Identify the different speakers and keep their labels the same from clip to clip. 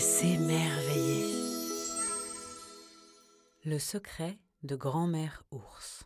Speaker 1: s'émerveiller. Le secret de grand-mère ours.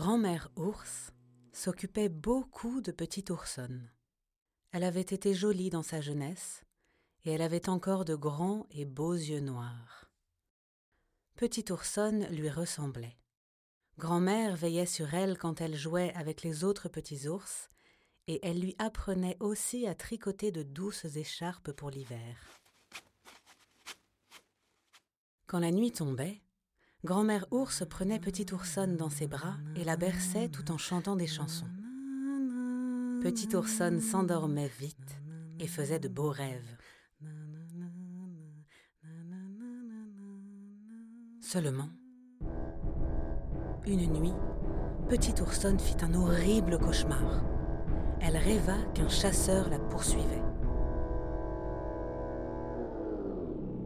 Speaker 1: Grand-mère ours s'occupait beaucoup de petite oursonne. Elle avait été jolie dans sa jeunesse, et elle avait encore de grands et beaux yeux noirs. Petite oursonne lui ressemblait. Grand-mère veillait sur elle quand elle jouait avec les autres petits ours, et elle lui apprenait aussi à tricoter de douces écharpes pour l'hiver. Quand la nuit tombait, Grand-mère ours prenait petite oursonne dans ses bras et la berçait tout en chantant des chansons. Petite oursonne s'endormait vite et faisait de beaux rêves. Seulement, une nuit, petite oursonne fit un horrible cauchemar. Elle rêva qu'un chasseur la poursuivait.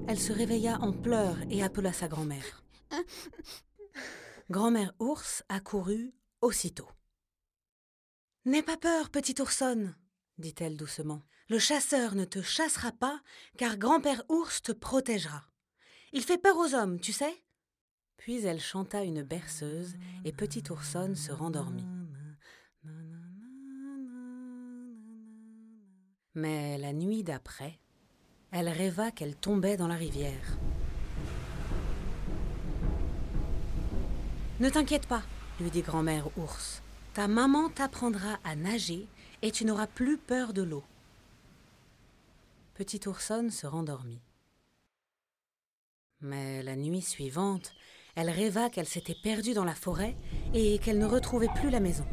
Speaker 1: Elle se réveilla en pleurs et appela sa grand-mère. Grand-mère ours accourut aussitôt. N'aie pas peur, petite oursonne, dit-elle doucement. Le chasseur ne te chassera pas, car grand-père ours te protégera. Il fait peur aux hommes, tu sais. Puis elle chanta une berceuse et petite oursonne se rendormit. Mais la nuit d'après, elle rêva qu'elle tombait dans la rivière. Ne t'inquiète pas, lui dit grand-mère ours. Ta maman t'apprendra à nager et tu n'auras plus peur de l'eau. Petite oursonne se rendormit. Mais la nuit suivante, elle rêva qu'elle s'était perdue dans la forêt et qu'elle ne retrouvait plus la maison.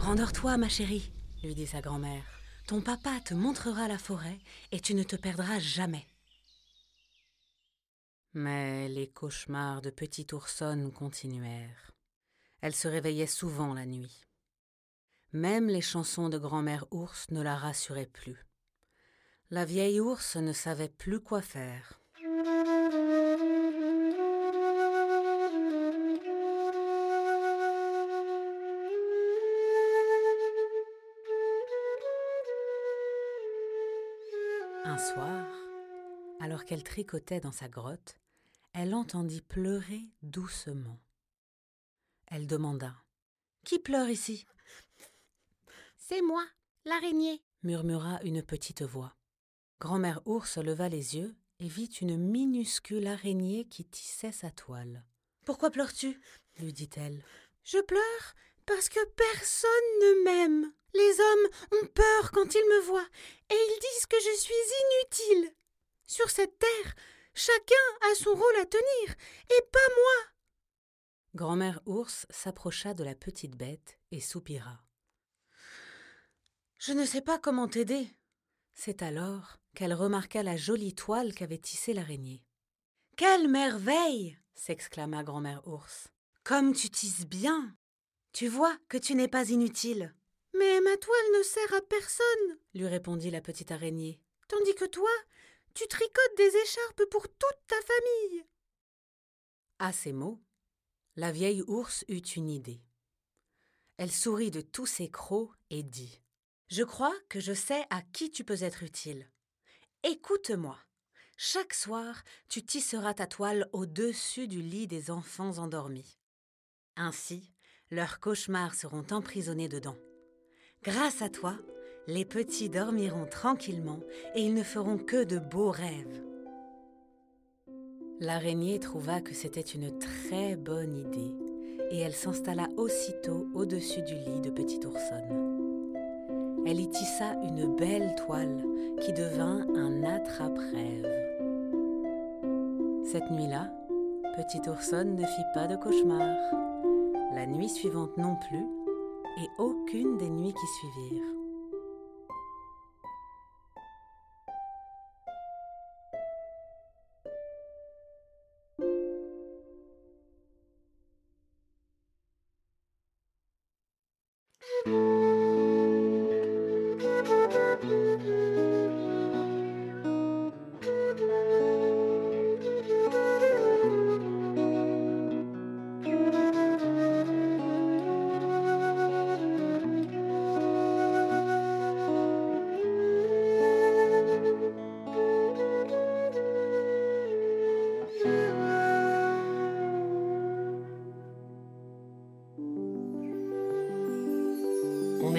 Speaker 1: Rendors-toi, ma chérie, lui dit sa grand-mère. Ton papa te montrera la forêt et tu ne te perdras jamais. Mais les cauchemars de petite oursonne continuèrent. Elle se réveillait souvent la nuit. Même les chansons de grand-mère ours ne la rassuraient plus. La vieille ours ne savait plus quoi faire. Un soir, alors qu'elle tricotait dans sa grotte, elle entendit pleurer doucement. Elle demanda Qui pleure ici
Speaker 2: C'est moi, l'araignée,
Speaker 1: murmura une petite voix. Grand-mère ours leva les yeux et vit une minuscule araignée qui tissait sa toile. Pourquoi pleures-tu? lui dit-elle.
Speaker 2: Je pleure parce que personne ne m'aime. Les hommes ont peur quand ils me voient et ils disent que je suis inutile. Sur cette terre, chacun a son rôle à tenir et pas moi.
Speaker 1: Grand-mère ours s'approcha de la petite bête et soupira. Je ne sais pas comment t'aider. C'est alors qu'elle remarqua la jolie toile qu'avait tissée l'araignée. Quelle merveille s'exclama grand-mère ours. Comme tu tisses bien. Tu vois que tu n'es pas inutile.
Speaker 2: Mais ma toile ne sert à personne,
Speaker 1: lui répondit la petite araignée.
Speaker 2: Tandis que toi, tu tricotes des écharpes pour toute ta famille.
Speaker 1: À ces mots, la vieille ours eut une idée. Elle sourit de tous ses crocs et dit Je crois que je sais à qui tu peux être utile. Écoute-moi. Chaque soir, tu tisseras ta toile au-dessus du lit des enfants endormis. Ainsi, leurs cauchemars seront emprisonnés dedans. Grâce à toi, Les petits dormiront tranquillement et ils ne feront que de beaux rêves. L'araignée trouva que c'était une très bonne idée et elle s'installa aussitôt au-dessus du lit de Petit Oursonne. Elle y tissa une belle toile qui devint un attrape-rêve. Cette nuit-là, Petit Oursonne ne fit pas de cauchemar, la nuit suivante non plus, et aucune des nuits qui suivirent.